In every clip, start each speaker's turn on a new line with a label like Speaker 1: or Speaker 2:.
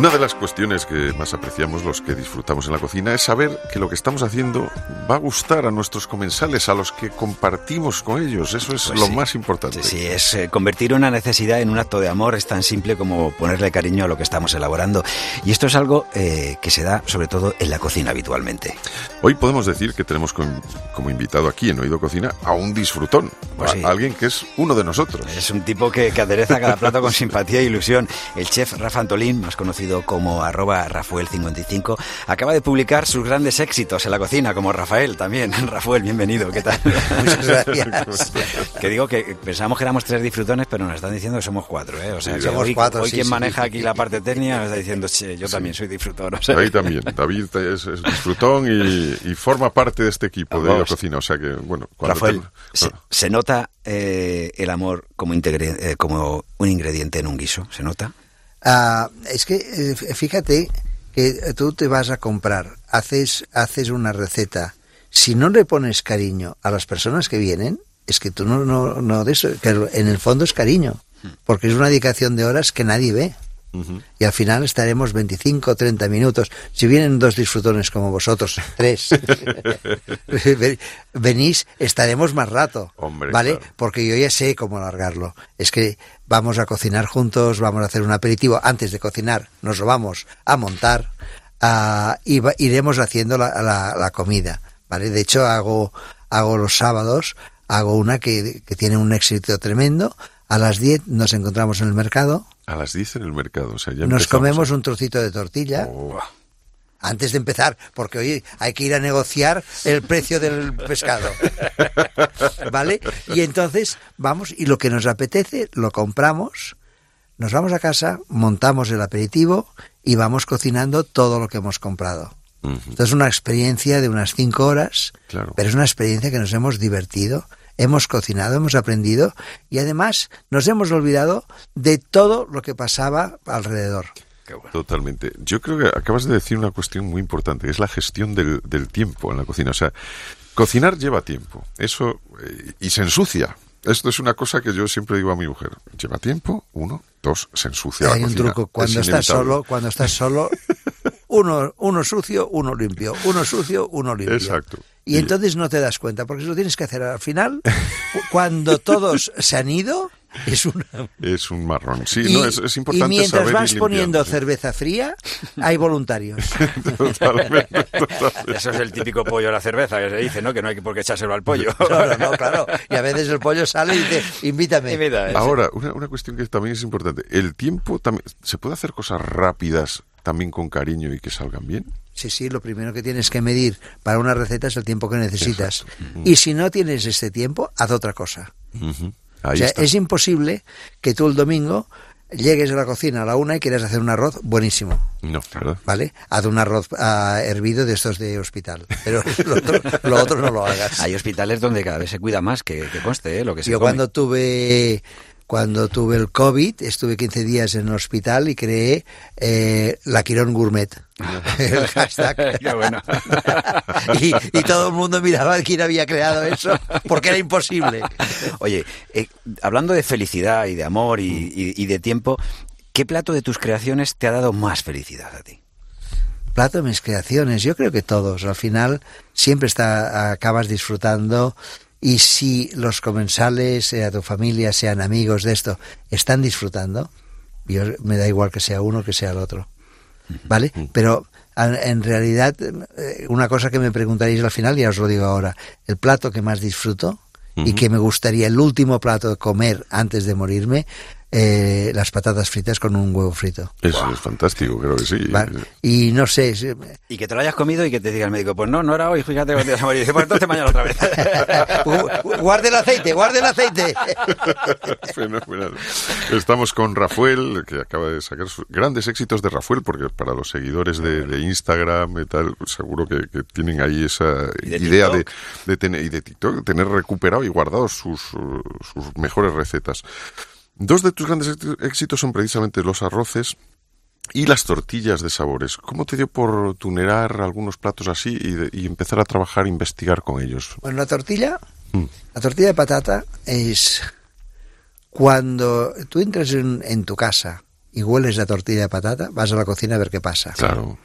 Speaker 1: Una de las cuestiones que más apreciamos los que disfrutamos en la cocina es saber que lo que estamos haciendo va a gustar a nuestros comensales, a los que compartimos con ellos. Eso es
Speaker 2: Pues
Speaker 1: lo
Speaker 2: sí.
Speaker 1: más importante.
Speaker 2: Sí, es eh, convertir una necesidad en un acto de amor es tan simple como ponerle cariño a lo que estamos elaborando. Y esto es algo eh, que se da sobre todo en la cocina habitualmente.
Speaker 1: Hoy podemos decir que tenemos con- como invitado aquí en Oído Cocina a un disfrutón,
Speaker 2: Pues
Speaker 1: a
Speaker 2: sí.
Speaker 1: alguien que es uno de nosotros.
Speaker 2: Es un tipo que, que adereza cada plato con simpatía e ilusión. El chef Rafa Antolín, más conocido como arroba Rafael55, acaba de publicar sus grandes éxitos en la cocina, como Rafael también. Rafael, bienvenido, ¿qué tal?
Speaker 3: Muchas gracias.
Speaker 2: que digo que pensábamos que éramos tres disfrutones, pero nos están diciendo que somos cuatro, ¿eh? O sea,
Speaker 1: Sí,
Speaker 2: que
Speaker 3: somos
Speaker 2: hoy,
Speaker 3: cuatro,
Speaker 2: hoy
Speaker 3: sí,
Speaker 2: quien
Speaker 3: sí.
Speaker 2: maneja aquí la parte técnica nos está diciendo, "Che, yo también soy disfrutor. o sea.
Speaker 1: David también. David es, es disfrutón y, y forma parte de este equipo de
Speaker 2: Vamos.
Speaker 1: Cocina. O sea que, bueno, cuando
Speaker 2: Rafael,
Speaker 1: te-
Speaker 2: se, se nota eh, el amor como, integre- eh, como un ingrediente en un guiso? ¿Se nota?
Speaker 3: Ah, es que eh, fíjate que tú te vas a comprar, haces, haces una receta. Si no le pones cariño a las personas que vienen, es que tú no, no, no de eso, que en el fondo es cariño, porque es una dedicación de horas que nadie ve. Y al final estaremos 25 o 30 minutos. Si vienen dos disfrutones como vosotros, tres, venís, estaremos más rato.
Speaker 1: Hombre,
Speaker 3: ¿Vale?
Speaker 1: claro.
Speaker 3: Porque yo ya sé cómo alargarlo. Es que vamos a cocinar juntos, vamos a hacer un aperitivo. Antes de cocinar, nos lo vamos a montar ah, y va- iremos haciendo la, la- la comida. ¿Vale? De hecho, hago, hago los sábados, hago una que, que tiene un éxito tremendo. A las 10 nos encontramos en el mercado.
Speaker 1: A las 10 en el mercado. O sea, ya
Speaker 3: Nos comemos un trocito de tortilla
Speaker 1: Oh,
Speaker 3: antes de empezar, porque hoy hay que ir a negociar el precio del pescado. ¿Vale? Y entonces vamos y lo que nos apetece lo compramos, nos vamos a casa, montamos el aperitivo y vamos cocinando todo lo que hemos comprado. Entonces es una experiencia de unas cinco horas,
Speaker 1: Claro.
Speaker 3: pero es una experiencia que nos hemos divertido, hemos cocinado, hemos aprendido y además nos hemos olvidado de todo lo que pasaba alrededor.
Speaker 1: Totalmente. Yo creo que acabas de decir una cuestión muy importante, que es la gestión del, del tiempo en la cocina. O sea, cocinar lleva tiempo. Eso, eh, y se ensucia. Esto es una cosa que yo siempre digo a mi mujer. Lleva tiempo, uno, dos, se ensucia. la
Speaker 3: Hay un
Speaker 1: cocina.
Speaker 3: truco,
Speaker 1: Es
Speaker 3: cuando estás solo, cuando estás solo, uno, uno sucio, uno limpio, uno sucio, uno limpio.
Speaker 1: Exacto.
Speaker 3: Y entonces no te das cuenta, porque eso lo tienes que hacer al final, cu- cuando todos se han ido, es una...
Speaker 1: Es un marrón. Sí,
Speaker 3: y,
Speaker 1: no, es, es importante
Speaker 3: y mientras
Speaker 1: saber
Speaker 3: vas
Speaker 1: ir
Speaker 3: poniendo cerveza fría, hay voluntarios.
Speaker 1: Totalmente, totalmente.
Speaker 2: Eso es el típico pollo a la cerveza que se dice, ¿no? Que no hay por qué echárselo al pollo.
Speaker 3: No, no, no, claro. Y a veces el pollo sale y dice, invítame.
Speaker 1: Ahora, una, una cuestión que también es importante. El tiempo también. ¿Se puede hacer cosas rápidas también con cariño y que salgan bien?
Speaker 3: Sí, sí, lo primero que tienes que medir para una receta es el tiempo que necesitas. Y si no tienes este tiempo, haz otra cosa.
Speaker 1: Ahí
Speaker 3: o sea,
Speaker 1: está.
Speaker 3: es imposible que tú el domingo llegues a la cocina a la una y quieras hacer un arroz buenísimo.
Speaker 1: No, ¿verdad?
Speaker 3: ¿Vale? Haz un arroz ah, hervido de estos de hospital. Pero lo otro, lo otro no lo hagas.
Speaker 2: Hay hospitales donde cada vez se cuida más, que, que conste, ¿eh? Lo que se
Speaker 3: Yo
Speaker 2: come.
Speaker 3: cuando tuve cuando tuve el COVID, estuve 15 días en el hospital y creé eh, la Quirón Gourmet. el hashtag.
Speaker 2: Qué bueno.
Speaker 3: y, y todo el mundo miraba quién había creado eso, porque era imposible.
Speaker 2: Oye, eh, hablando de felicidad y de amor y, y- y de tiempo, ¿qué plato de tus creaciones te ha dado más felicidad a ti?
Speaker 3: plato de mis creaciones, yo creo que todos, al final siempre está, acabas disfrutando y si los comensales, sea tu familia, sean amigos de esto, están disfrutando, yo me da igual que sea uno que sea el otro, ¿vale? Pero a- en realidad, eh, una cosa que me preguntaréis al final, ya os lo digo ahora, el plato que más disfruto y que me gustaría, el último plato de comer antes de morirme, eh, las patatas fritas con un huevo frito.
Speaker 1: Eso es fantástico, creo que sí.
Speaker 3: ¿vale? Y no sé, si-
Speaker 2: Y que te lo hayas comido y que te diga el médico, pues no, no era hoy, fíjate que te vas a morir. Y dice, pues entonces mañana otra vez.
Speaker 3: Gu- Guarde el aceite, guarde el aceite.
Speaker 1: Fenomenal. Estamos con Rafael, que acaba de sacar sus grandes éxitos de Rafael, porque para los seguidores de, de Instagram y tal, seguro que, que tienen ahí esa
Speaker 2: Y de
Speaker 1: idea de,
Speaker 2: TikTok.
Speaker 1: de tener, y de TikTok, tener recuperado y guardado sus, sus mejores recetas. Dos de tus grandes éxi- éxitos son precisamente los arroces Y las tortillas de sabores. ¿Cómo te dio por tunear algunos platos así y, de- y empezar a trabajar, investigar con ellos?
Speaker 3: Bueno, la tortilla,
Speaker 1: Mm.
Speaker 3: la tortilla de patata es cuando tú entras en, en tu casa y hueles la tortilla de patata, vas a la cocina a ver qué pasa.
Speaker 1: Claro.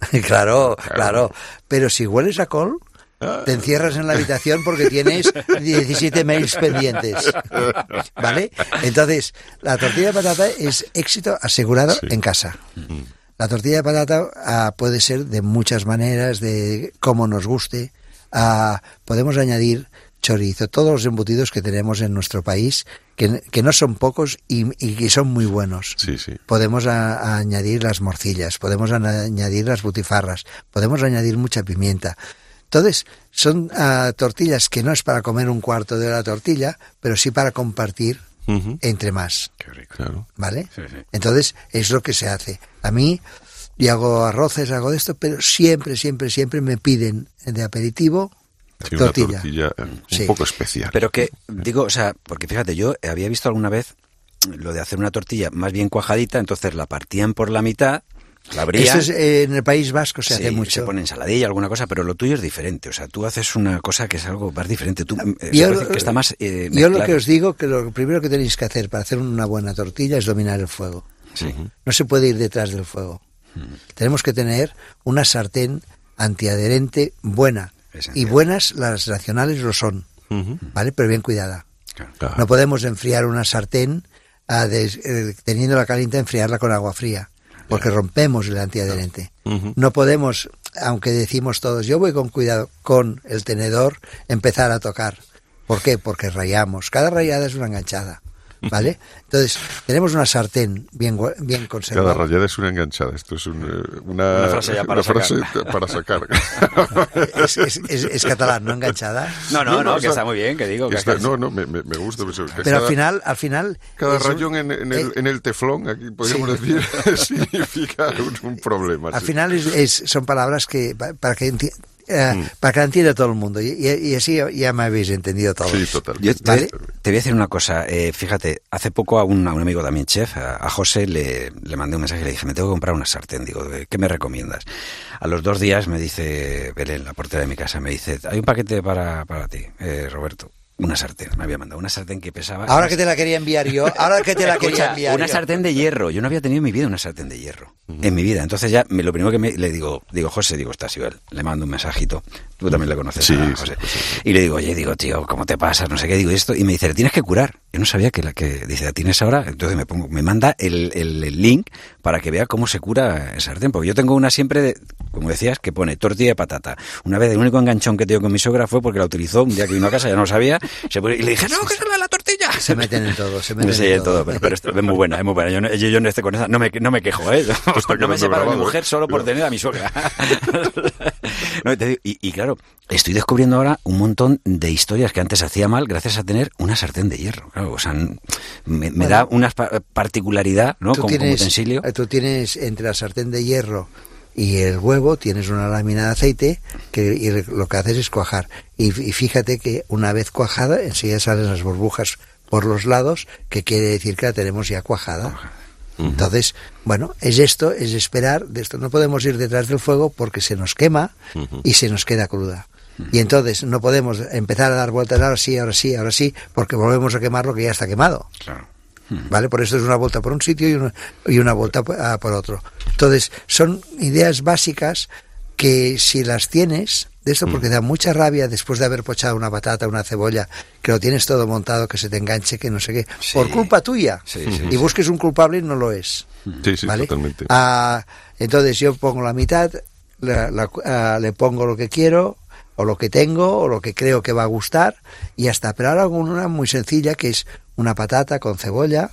Speaker 3: claro, claro. Pero si hueles a col, te encierras en la habitación porque tienes 17 mails pendientes. ¿Vale? Entonces, la tortilla de patata es éxito asegurado
Speaker 1: Sí.
Speaker 3: en casa. La tortilla de patata ah, puede ser de muchas maneras, de cómo nos guste. Ah, podemos añadir chorizo, todos los embutidos que tenemos en nuestro país, que, que no son pocos y, y que son muy buenos.
Speaker 1: Sí, sí.
Speaker 3: Podemos a- a añadir las morcillas, podemos añadir las butifarras, podemos añadir mucha pimienta. Entonces, son ah, tortillas que no es para comer un cuarto de la tortilla, pero sí para compartir entre más,
Speaker 2: Qué rico.
Speaker 1: Claro.
Speaker 3: ¿vale?
Speaker 2: Sí, sí.
Speaker 3: Entonces, es lo que se hace. A mí, y hago arroces, hago de esto, pero siempre, siempre, siempre me piden de aperitivo
Speaker 1: Sí, una
Speaker 3: tortilla.
Speaker 1: tortilla eh, un
Speaker 3: Sí.
Speaker 1: poco especial.
Speaker 2: Pero que, digo, o sea, porque fíjate, yo había visto alguna vez lo de hacer una tortilla más bien cuajadita, entonces la partían por la mitad, la.
Speaker 3: Esto es, eh, en el País Vasco se
Speaker 2: sí,
Speaker 3: hace mucho.
Speaker 2: Se pone ensaladilla, alguna cosa, pero lo tuyo es diferente. O sea, tú haces una cosa que es algo más diferente. Tú, eh,
Speaker 3: Yo
Speaker 2: se
Speaker 3: lo-
Speaker 2: que está más. eh,
Speaker 3: Yo lo que os digo que lo primero que tenéis que hacer para hacer una buena tortilla es dominar el fuego.
Speaker 2: Sí.
Speaker 3: No se puede ir detrás del fuego. Tenemos que tener una sartén antiadherente buena.
Speaker 2: Esencial.
Speaker 3: Y buenas las nacionales lo son. ¿vale? Pero bien cuidada.
Speaker 2: Claro.
Speaker 3: No podemos enfriar una sartén ah, des- eh, teniéndola caliente, enfriarla con agua fría, porque rompemos el antiadherente. No podemos, aunque decimos todos, yo voy con cuidado con el tenedor, empezar a tocar. ¿Por qué? Porque rayamos. Cada rayada es una enganchada. ¿Vale? Entonces, tenemos una sartén bien, bien
Speaker 1: Cada
Speaker 3: conservada.
Speaker 1: rayada es una enganchada. Esto es un, eh, una,
Speaker 2: Una frase ya para
Speaker 1: una frase
Speaker 2: sacar.
Speaker 1: para sacar.
Speaker 3: Es, es- es- es catalán, no enganchada.
Speaker 2: No, no, no,
Speaker 1: o
Speaker 2: que está muy bien, que digo. Que
Speaker 1: está- no, no, me, me- me gusta.
Speaker 3: Pero al
Speaker 1: cada-
Speaker 3: final, al final.
Speaker 1: Cada rayón en, en el,
Speaker 3: eh,
Speaker 1: en el teflón, aquí podríamos decir, significa un, un problema.
Speaker 3: Al
Speaker 1: sí.
Speaker 3: final es, es- son palabras que pa- para que eh,
Speaker 1: Mm.
Speaker 3: para que la entienda todo el mundo y, y- y así ya me habéis entendido todos.
Speaker 1: Sí, total.
Speaker 2: Yo te,
Speaker 3: ¿Vale?
Speaker 2: te voy a decir una cosa. eh, fíjate, hace poco a un, a un amigo también chef, a, a José, le, le mandé un mensaje y le dije, me tengo que comprar una sartén. Digo, ¿qué me recomiendas? A los dos días me dice Belén, la portera de mi casa, me dice, hay un paquete para, para ti, eh, Roberto. Una sartén, me había mandado una sartén que pesaba...
Speaker 3: Ahora que te la quería enviar yo, ahora que te la quería
Speaker 2: Escucha,
Speaker 3: enviar
Speaker 2: una
Speaker 3: yo.
Speaker 2: sartén de hierro. Yo no había tenido en mi vida una sartén de hierro. En mi vida. Entonces ya me- lo primero que me, le digo, digo, José, digo, estás Ibel. Le mando un mensajito. Tú también le conoces
Speaker 1: Sí,
Speaker 2: a José.
Speaker 1: sí, sí.
Speaker 2: Y le digo, oye, digo, tío, ¿cómo te pasas? No sé qué, digo esto. Y me dice, le tienes que curar. Yo no sabía que la que dice, ¿la tienes ahora? Entonces me pongo, me manda el, el- link para que vea cómo se cura el sartén. Porque yo tengo una siempre, de, como decías, que pone tortilla de patata. Una vez el único enganchón que tengo con mi sogra fue porque la utilizó un día que vino a casa, ya no lo sabía. se puso- y le dije, no, que es la la.
Speaker 3: Se meten en todo, se meten
Speaker 2: Sí,
Speaker 3: en
Speaker 2: en todo, pero, pero esto es muy buena, es muy buena. Yo, no- yo, yo no estoy con esa, no me, no me quejo, ¿eh? no me separo de mi
Speaker 1: grabado,
Speaker 2: mujer
Speaker 1: ¿eh?
Speaker 2: solo por tener a mi suegra. No, te digo, y, y claro, estoy descubriendo ahora un montón de historias que antes hacía mal gracias a tener una sartén de hierro. Claro, o sea, me, me da una pa- particularidad, ¿no?
Speaker 3: tú
Speaker 2: Como, como
Speaker 3: tienes,
Speaker 2: utensilio.
Speaker 3: eh, tú tienes entre la sartén de hierro y el huevo, tienes una lámina de aceite que y lo que haces es cuajar. Y, y fíjate que una vez cuajada, enseguida salen las burbujas por los lados, que quiere decir que la tenemos ya cuajada. Entonces, bueno, es esto, es esperar de esto. No podemos ir detrás del fuego porque se nos quema y se nos queda cruda. Y entonces no podemos empezar a dar vueltas ahora sí, ahora sí, ahora sí, porque volvemos a quemar lo que ya está quemado.
Speaker 2: Claro.
Speaker 3: ¿Vale? Por eso es una vuelta por un sitio y una, y una vuelta ah, por otro. Entonces, son ideas básicas que si las tienes, de esto porque da mucha rabia después de haber pochado una patata, una cebolla, que lo tienes todo montado, que se te enganche, que no sé qué,
Speaker 2: Sí.
Speaker 3: por culpa tuya.
Speaker 2: Sí, sí,
Speaker 3: y
Speaker 2: sí.
Speaker 3: busques un culpable y no lo es.
Speaker 1: Sí, sí,
Speaker 3: ¿vale?
Speaker 1: totalmente.
Speaker 3: Ah, entonces yo pongo la mitad, la- la- ah, le pongo lo que quiero, o lo que tengo, o lo que creo que va a gustar, y hasta. Pero ahora hago una muy sencilla, que es una patata con cebolla,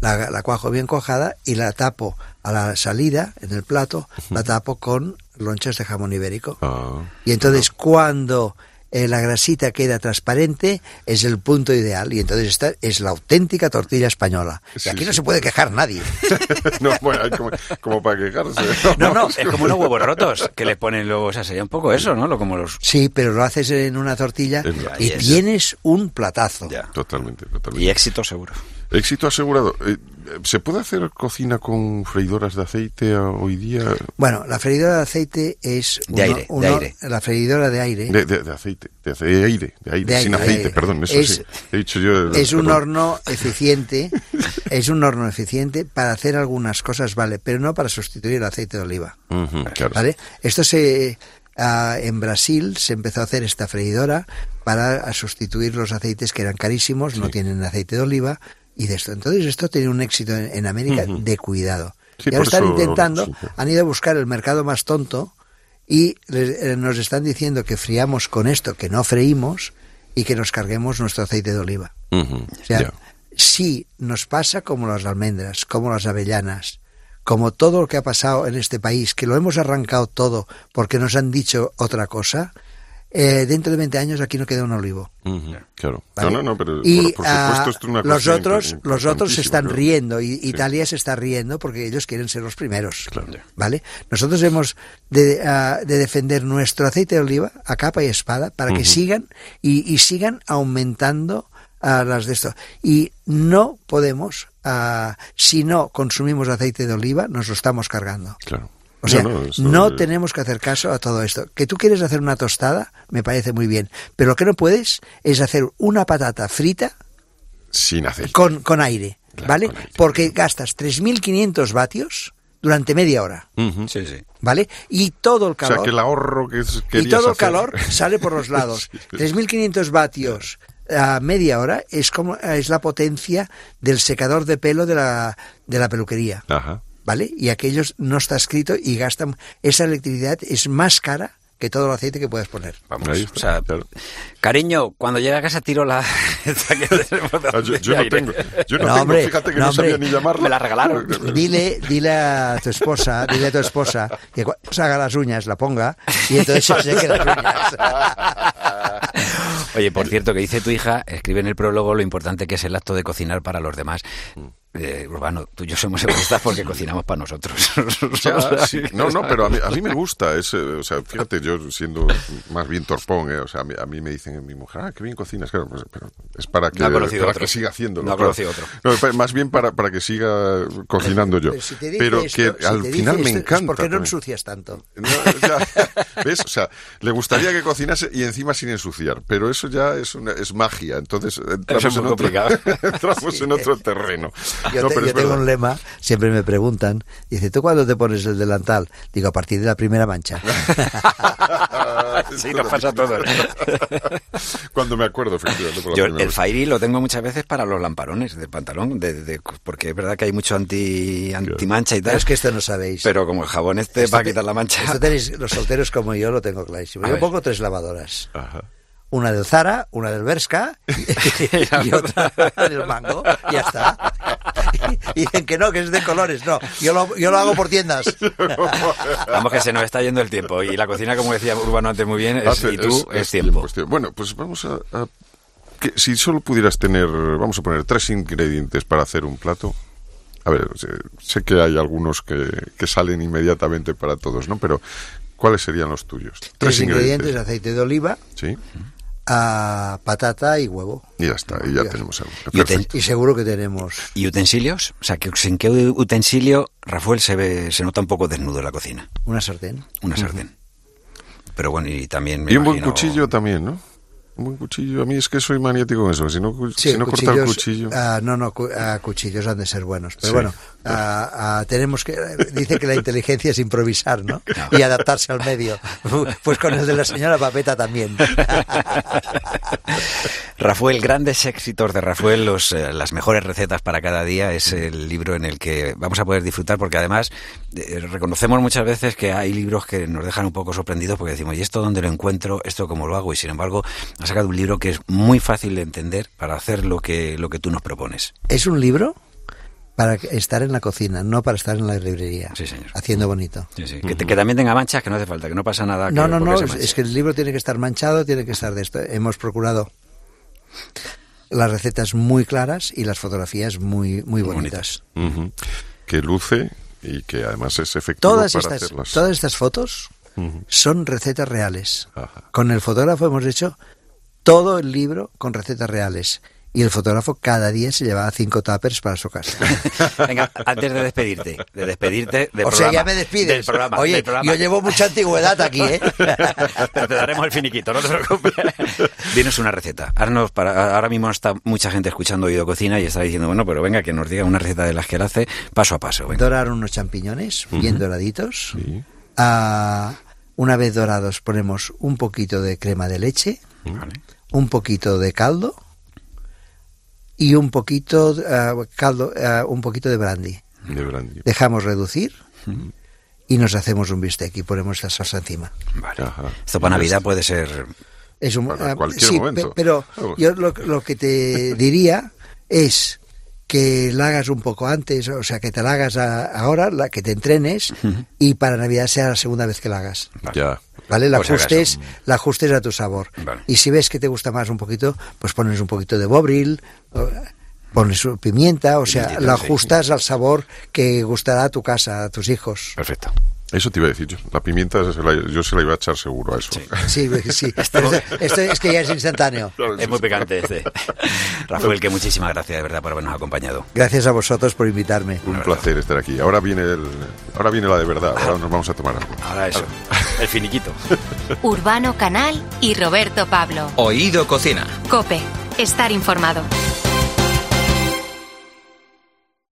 Speaker 3: la, la cuajo bien cuajada y la tapo a la salida, en el plato, la tapo con lonchas de jamón ibérico.
Speaker 1: Ah,
Speaker 3: Y entonces cuando eh, la grasita queda transparente es el punto ideal y entonces esta es la auténtica tortilla española. Y
Speaker 1: Sí,
Speaker 3: aquí no
Speaker 1: sí.
Speaker 3: se puede quejar nadie.
Speaker 1: no, bueno, hay como, como para quejarse.
Speaker 2: No, no, es como unos huevos rotos que le ponen luego, o sea, sería un poco eso, ¿no? Lo como los...
Speaker 3: Sí, pero lo haces en una tortilla
Speaker 1: En la-
Speaker 3: y tienes un platazo.
Speaker 2: Ya.
Speaker 1: Totalmente, totalmente.
Speaker 2: Y éxito seguro.
Speaker 1: Éxito asegurado. Eh, ¿Se puede hacer cocina con freidoras de aceite hoy día?
Speaker 3: Bueno, la freidora de aceite es...
Speaker 2: De aire, de aire.
Speaker 3: La freidora de aire...
Speaker 1: De, de- de aceite, de, aire, de aire,
Speaker 3: De
Speaker 1: sin
Speaker 3: aire,
Speaker 1: aceite,
Speaker 3: aire.
Speaker 1: perdón, eso
Speaker 3: Es-
Speaker 1: sí. He dicho yo...
Speaker 3: Es un horno eficiente, es un horno eficiente para hacer algunas cosas, vale, pero no para sustituir el aceite de oliva.
Speaker 1: Claro.
Speaker 3: ¿Vale? Esto se ah, en Brasil se empezó a hacer esta freidora para a sustituir los aceites que eran carísimos, no tienen aceite de oliva y de esto. Entonces esto tiene un éxito en, en América de cuidado.
Speaker 1: Sí,
Speaker 3: y ahora
Speaker 1: por
Speaker 3: están
Speaker 1: eso-
Speaker 3: intentando,
Speaker 1: sí,
Speaker 3: han ido a buscar el mercado más tonto y eh, nos están diciendo que friamos con esto, que no freímos y que nos carguemos nuestro aceite de oliva. O sea,
Speaker 1: ya.
Speaker 3: sí nos pasa como las almendras, como las avellanas, como todo lo que ha pasado en este país, que lo hemos arrancado todo porque nos han dicho otra cosa, eh, dentro de 20 años aquí no queda un olivo.
Speaker 1: Claro.
Speaker 3: ¿vale?
Speaker 1: No, no, no, pero
Speaker 3: y
Speaker 1: por, por
Speaker 3: ah,
Speaker 1: supuesto esto es una
Speaker 3: los otros los otros se están riendo y Italia se está riendo porque ellos quieren ser los primeros
Speaker 1: Claro.
Speaker 3: vale nosotros hemos de, ah, de defender nuestro aceite de oliva a capa y espada para que sigan y, y sigan aumentando ah, las de esto y no podemos ah, si no consumimos aceite de oliva nos lo estamos cargando
Speaker 1: Claro.
Speaker 3: O sea,
Speaker 1: No,
Speaker 3: no,
Speaker 1: no, esto-
Speaker 3: tenemos que hacer caso a todo esto. Que tú quieres hacer una tostada, me parece muy bien. Pero lo que no puedes es hacer una patata frita
Speaker 1: Sin aceite.
Speaker 3: con, con aire,
Speaker 1: Claro,
Speaker 3: ¿vale?
Speaker 1: con aire.
Speaker 3: Porque gastas 3.500 vatios durante media hora.
Speaker 2: Sí, sí.
Speaker 3: ¿vale? Y todo el
Speaker 1: O sea,
Speaker 3: calor...
Speaker 1: que el ahorro que
Speaker 3: y todo el
Speaker 1: hacer-
Speaker 3: calor sale por los lados.
Speaker 1: Sí.
Speaker 3: 3.500 vatios a media hora es como es la potencia del secador de pelo de la, de la peluquería.
Speaker 1: Ajá.
Speaker 3: ¿Vale? Y aquellos no está escrito y gastan esa electricidad es más cara que todo el aceite que puedes poner.
Speaker 2: Vamos,
Speaker 1: Ahí
Speaker 2: o
Speaker 1: está,
Speaker 2: sea,
Speaker 1: claro.
Speaker 2: cariño, cuando llegue a casa tiro la...
Speaker 1: Ah, yo,
Speaker 2: de
Speaker 1: yo no tengo, yo no
Speaker 3: No,
Speaker 1: tengo,
Speaker 3: hombre,
Speaker 1: fíjate que
Speaker 3: no,
Speaker 1: no, sabía
Speaker 3: hombre.
Speaker 1: ni llamarlo.
Speaker 2: Me la regalaron.
Speaker 3: Dile, dile a tu esposa, dile a tu esposa que cuando se haga las uñas la ponga y entonces se seque las uñas.
Speaker 2: Oye, por cierto, que dice tu hija, escribe en el prólogo lo importante que es el acto de cocinar para los demás. Eh, Urbano, tú y yo somos egoístas porque cocinamos para nosotros.
Speaker 1: Ya, sí. No, no, pero a mí, a mí me gusta. Es, eh, o sea, fíjate, yo siendo más bien torpón, eh, o sea, a mí, a mí me dicen mi mujer, ah, qué bien cocinas, claro, pues, pero es para que,
Speaker 2: No ha conocido
Speaker 1: para
Speaker 2: otro.
Speaker 1: que siga haciéndolo.
Speaker 2: No ha
Speaker 1: claro.
Speaker 2: conocido otro.
Speaker 1: No, más bien para, para que siga cocinando yo.
Speaker 3: Pero si te dice
Speaker 1: Pero
Speaker 3: esto-
Speaker 1: que
Speaker 3: si
Speaker 1: al
Speaker 3: te
Speaker 1: final me encanta.
Speaker 3: ¿Por qué no ensucias tanto?
Speaker 1: No, ya, ¿Ves? O sea, le gustaría que cocinase y encima sin ensuciar, pero eso ya es, una, es magia, entonces entramos,
Speaker 2: Eso es muy
Speaker 1: en, otro,
Speaker 2: complicado.
Speaker 1: entramos en otro terreno.
Speaker 3: Yo,
Speaker 1: No,
Speaker 3: te- yo tengo un lema, siempre me preguntan, dice, ¿tú cuándo te pones el delantal? Digo, a partir de la primera mancha.
Speaker 2: sí, nos pasa a todos.
Speaker 1: Cuando me acuerdo, efectivamente. por la
Speaker 2: Yo el
Speaker 1: vez.
Speaker 2: fairy lo tengo muchas veces para los lamparones del pantalón, de- de- porque es verdad que hay mucho anti, anti mancha y tal.
Speaker 3: Pero es que esto no sabéis.
Speaker 2: Pero como el jabón este
Speaker 3: Esto
Speaker 2: va a quitar la mancha.
Speaker 3: Esto tenéis, los solteros como yo lo tengo clarísimo.
Speaker 2: A
Speaker 3: Yo
Speaker 2: ver.
Speaker 3: pongo tres lavadoras.
Speaker 1: Ajá.
Speaker 3: Una del Zara, una del Berska y, y otra del Mango. Y ya está. Y dicen que no, que es de colores. No, yo lo, yo lo hago por tiendas.
Speaker 2: Vamos que se nos está yendo el tiempo y la cocina, como decía Urbano antes muy bien, es,
Speaker 1: Hace-
Speaker 2: y tú es,
Speaker 1: es
Speaker 2: tiempo.
Speaker 1: es tiempo. Bueno, pues vamos a... a- que si solo pudieras tener, vamos a poner tres ingredientes para hacer un plato. A ver, sé, sé que hay algunos que, que salen inmediatamente para todos, ¿no? Pero, ¿cuáles serían los tuyos?
Speaker 3: Tres ingredientes, aceite de oliva,
Speaker 1: Sí,
Speaker 3: a patata y huevo.
Speaker 1: y ya está, y ya tenemos algo.
Speaker 2: Y uten-
Speaker 1: Perfecto.
Speaker 3: Y seguro que tenemos.
Speaker 2: ¿Y utensilios? O sea, que ¿en qué utensilio Rafael se ve, se nota un poco desnudo en la cocina?
Speaker 3: Una sartén.
Speaker 2: Una sartén. Pero bueno, y también me
Speaker 1: Y un buen cuchillo también, ¿no? Un buen cuchillo. A mí es que soy maniático con eso. Si no,
Speaker 3: Sí,
Speaker 1: si no cortar el cuchillo...
Speaker 3: ah, no, no, cu- ah, cuchillos han de ser buenos. Pero
Speaker 1: Sí.
Speaker 3: bueno, ah, tenemos que. Dice que la inteligencia es improvisar, ¿no? Y adaptarse al medio. Pues con el de la señora Papeta también.
Speaker 2: Rafael, grandes éxitos de Rafael, los, eh, las mejores recetas para cada día, es el libro en el que vamos a poder disfrutar porque además eh, reconocemos muchas veces que hay libros que nos dejan un poco sorprendidos porque decimos, ¿y esto dónde lo encuentro? ¿Esto cómo lo hago? Y sin embargo, sacado un libro que es muy fácil de entender para hacer lo que, lo que tú nos propones.
Speaker 3: Es un libro para estar en la cocina, no para estar en la librería.
Speaker 2: Sí, señor.
Speaker 3: Haciendo bonito.
Speaker 2: Sí, sí, que, te- que también tenga manchas, que no hace falta, que no pasa nada.
Speaker 3: No,
Speaker 2: que-
Speaker 3: no, no,
Speaker 2: se
Speaker 3: es, que el libro tiene que estar manchado, tiene que estar de esto. Hemos procurado las recetas muy claras y las fotografías muy, muy bonitas.
Speaker 1: Que luce y que además es efectivo
Speaker 3: Todas
Speaker 1: para
Speaker 3: estas,
Speaker 1: hacerlas.
Speaker 3: todas estas fotos son recetas reales.
Speaker 1: Ajá.
Speaker 3: Con el fotógrafo hemos hecho todo el libro con recetas reales. y el fotógrafo cada día se llevaba cinco tuppers para su casa.
Speaker 2: Venga, antes de despedirte, de despedirte del
Speaker 3: o sea,
Speaker 2: programa,
Speaker 3: ya me despides.
Speaker 2: del programa,
Speaker 3: Oye,
Speaker 2: del programa.
Speaker 3: yo llevo mucha antigüedad aquí, ¿eh?
Speaker 2: Pero te daremos el finiquito, no te preocupes. Dinos una receta. Haznos para, ahora mismo está mucha gente escuchando Oído Cocina y está diciendo, bueno, pero venga, que nos diga una receta de las que él hace paso a paso. Venga.
Speaker 3: Dorar unos champiñones bien doraditos.
Speaker 1: Sí.
Speaker 3: Ah, una vez dorados ponemos un poquito de crema de leche,
Speaker 2: Vale.
Speaker 3: un poquito de caldo y un poquito ah, caldo, ah, un poquito de brandy.
Speaker 1: De brandy.
Speaker 3: Dejamos reducir y nos hacemos un bistec y ponemos la salsa encima.
Speaker 2: Vale.
Speaker 1: Ajá.
Speaker 2: Esto para
Speaker 1: Y
Speaker 2: Navidad puede ser...
Speaker 3: Es un,
Speaker 1: Para
Speaker 3: ah,
Speaker 1: cualquier
Speaker 3: sí,
Speaker 1: momento.
Speaker 3: pe- pero
Speaker 1: Ah,
Speaker 3: yo lo, lo que te diría es que la hagas un poco antes, o sea, que te la hagas a- ahora, la que te entrenes y para Navidad sea la segunda vez que la hagas.
Speaker 1: Ya.
Speaker 3: ¿Vale? La ajustes, la ajustes a tu sabor.
Speaker 2: Vale.
Speaker 3: Y si ves que te gusta más un poquito, pues pones un poquito de bobril, pones pimienta, o sea,
Speaker 2: sí.
Speaker 3: ajustas al sabor que gustará a tu casa, a tus hijos.
Speaker 2: Perfecto.
Speaker 1: Eso te iba a decir yo. La pimienta se la- yo se la iba a echar seguro a eso.
Speaker 3: Sí, sí. Esto, esto es que ya es instantáneo.
Speaker 2: Es muy picante este. Rafael, que muchísimas gracias de verdad por habernos acompañado.
Speaker 3: Gracias a vosotros por invitarme.
Speaker 1: Un placer estar aquí. Ahora viene el, ahora viene la de verdad. Ahora nos vamos a tomar algo.
Speaker 2: Ahora eso, el finiquito.
Speaker 4: Urbano Canal y Roberto Pablo.
Speaker 5: Oído Cocina.
Speaker 4: Cope, estar informado.